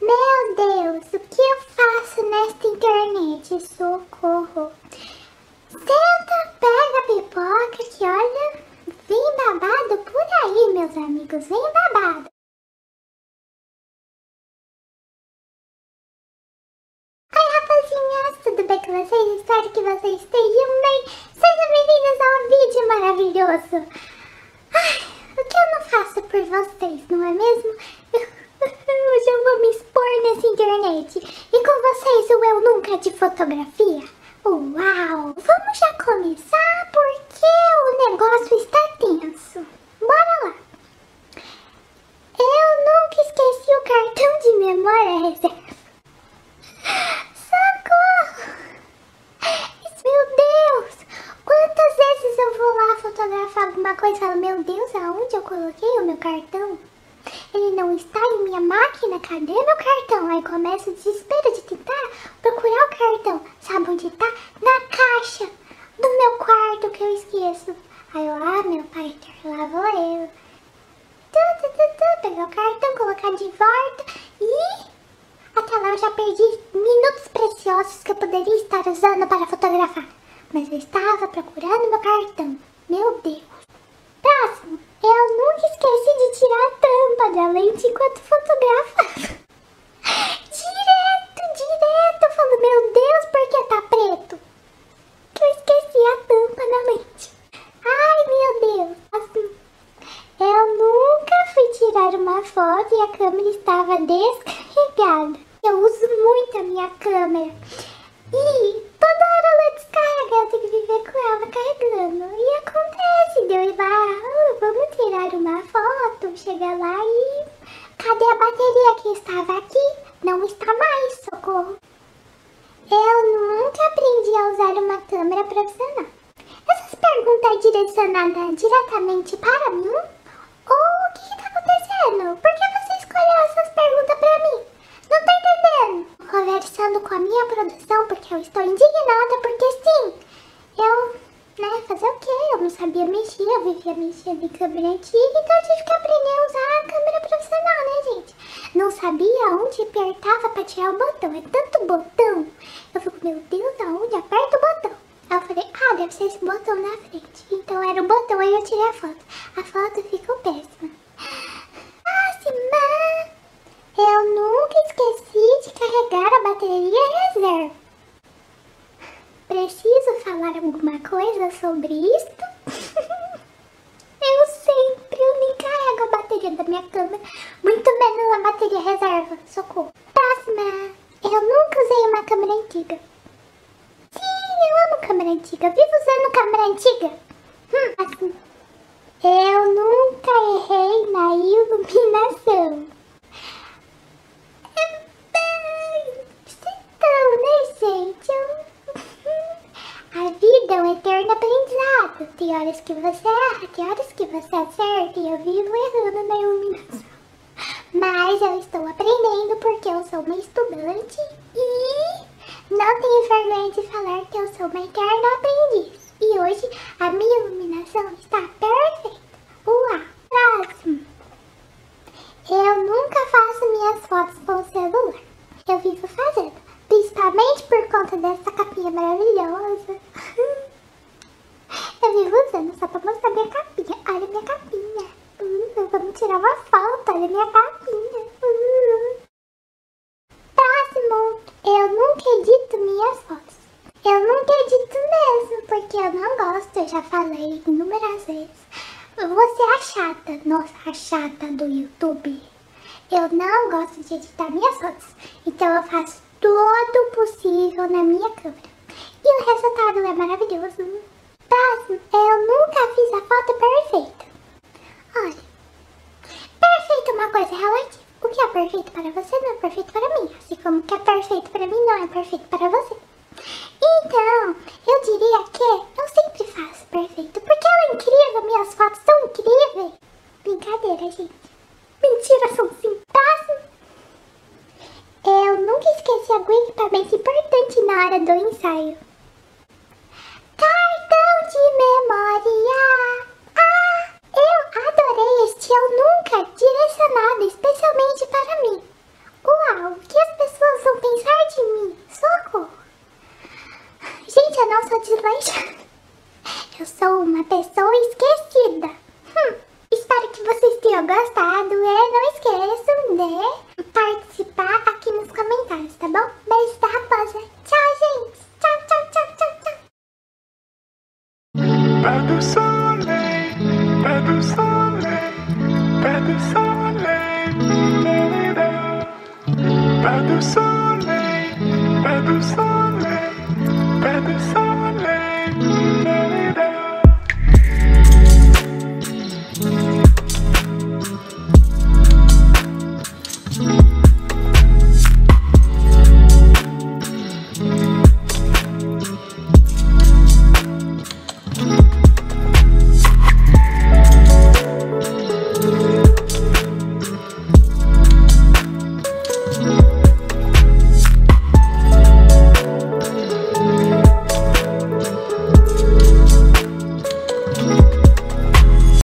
Meu Deus, o que eu faço nesta internet? Socorro. Senta, pega a pipoca que olha, vem babado por aí, meus amigos, vem babado. Oi, rapazinhas, tudo bem com vocês? Espero que vocês estejam bem. Sejam bem-vindos a um vídeo maravilhoso. Ai, o que eu não faço por vocês, não é mesmo? Hoje eu vou me expor nessa internet. E com vocês o Eu Nunca de Fotografia. Uau! Vamos já começar porque o negócio está tenso. Bora lá! Eu nunca esqueci o cartão de memória reserva. Socorro! Meu Deus! Quantas vezes eu vou lá fotografar alguma coisa e falo, meu Deus, aonde eu coloquei o meu cartão? Ele não está em minha máquina, cadê meu cartão? Aí começa o desespero de tentar procurar o cartão. Sabe onde está? Na caixa do meu quarto que eu esqueço. Aí eu, ah, meu pai, lá vou eu. Tu, tu, tu, tu, pegar o cartão, colocar de volta e até lá eu já perdi minutos preciosos que eu poderia estar usando para fotografar. Mas eu estava procurando meu cartão. Meu Deus. Próximo. Eu nunca esqueci de tirar lente enquanto fotografava. direto, direto. Eu falo, meu Deus, por que tá preto? Que eu esqueci a tampa da lente. Ai, meu Deus. Assim, eu nunca fui tirar uma foto e a câmera estava descarregada. Eu uso muito a minha câmera. E toda hora ela descarrega, eu tenho que viver com ela carregando. E acontece, deu ir lá, oh, vamos tirar uma foto, chega lá e cadê a bateria que estava aqui? Não está mais, socorro. Eu nunca aprendi a usar uma câmera profissional. Essas perguntas direcionadas diretamente para mim? Ou o que está acontecendo? Por que você escolheu essas perguntas para mim? Não tô entendendo. Conversando com a minha produção porque eu estou indignada porque sim, eu, né, fazer o quê? Eu não sabia mexer, eu vivia mexendo em câmera antiga, então eu tive que aprender a usar a câmera profissional, né, gente? Não sabia onde apertava pra tirar o botão, é tanto botão. Eu fico, meu Deus, aonde aperta o botão? Aí eu falei, ah, deve ser esse botão na frente. Então era o botão, aí eu tirei a foto. A foto ficou péssima. Próxima! Eu nunca esqueci de carregar a bateria reserva. Preciso falar alguma coisa sobre isto? eu sempre, eu nem carrego a bateria da minha câmera, muito menos a bateria Socorro. Próxima. Eu nunca usei uma câmera antiga. Sim, eu amo câmera antiga. Vivo usando câmera antiga. Hum, assim. Eu nunca errei na iluminação. Então, né, gente? A vida é um eterno aprendizado. Tem horas que você erra, tem horas que você acerta e eu vivo errando na iluminação. Mas eu estou aprendendo porque eu sou uma estudante e não tenho vergonha de falar que eu sou uma eterna aprendiz. E hoje a minha iluminação está perfeita. Uau! Próximo. Eu nunca faço minhas fotos com o celular. Eu vivo fazendo, principalmente por conta dessa capinha maravilhosa. Eu vivo usando só pra mostrar minha capinha. Olha minha capinha. Uh, vamos tirar uma foto, olha minha capinha. Uh. Próximo. Eu nunca edito minhas fotos. Eu nunca edito mesmo, porque eu não gosto, eu já falei inúmeras vezes. Você é a chata, nossa, a chata do YouTube. Eu não gosto de editar minhas fotos, então eu faço todo o possível na minha câmera. E o resultado é maravilhoso. Próximo, eu nunca fiz a foto perfeita. Olha, perfeito é uma coisa relativa. O que é perfeito para você não é perfeito para mim, assim como que é perfeito para mim não é perfeito para você. Então, eu diria que eu sempre faço perfeito, porque ela é incrível, minhas fotos são incríveis. Brincadeira, gente. Mentira, são sim. Eu nunca esqueci algum equipamento importante na hora do ensaio. Cartão de memória. Ah, eu adorei este Eu Nunca direcionado especialmente para mim. Uau! Eu sou uma pessoa esquecida. Hum, espero que vocês tenham gostado. É, não esqueçam de participar aqui nos comentários, tá bom? Beijo da raposa. Tchau, gente. Tchau, tchau, tchau, tchau, tchau. Pas de soleil, pas de soleil, pas de soleil.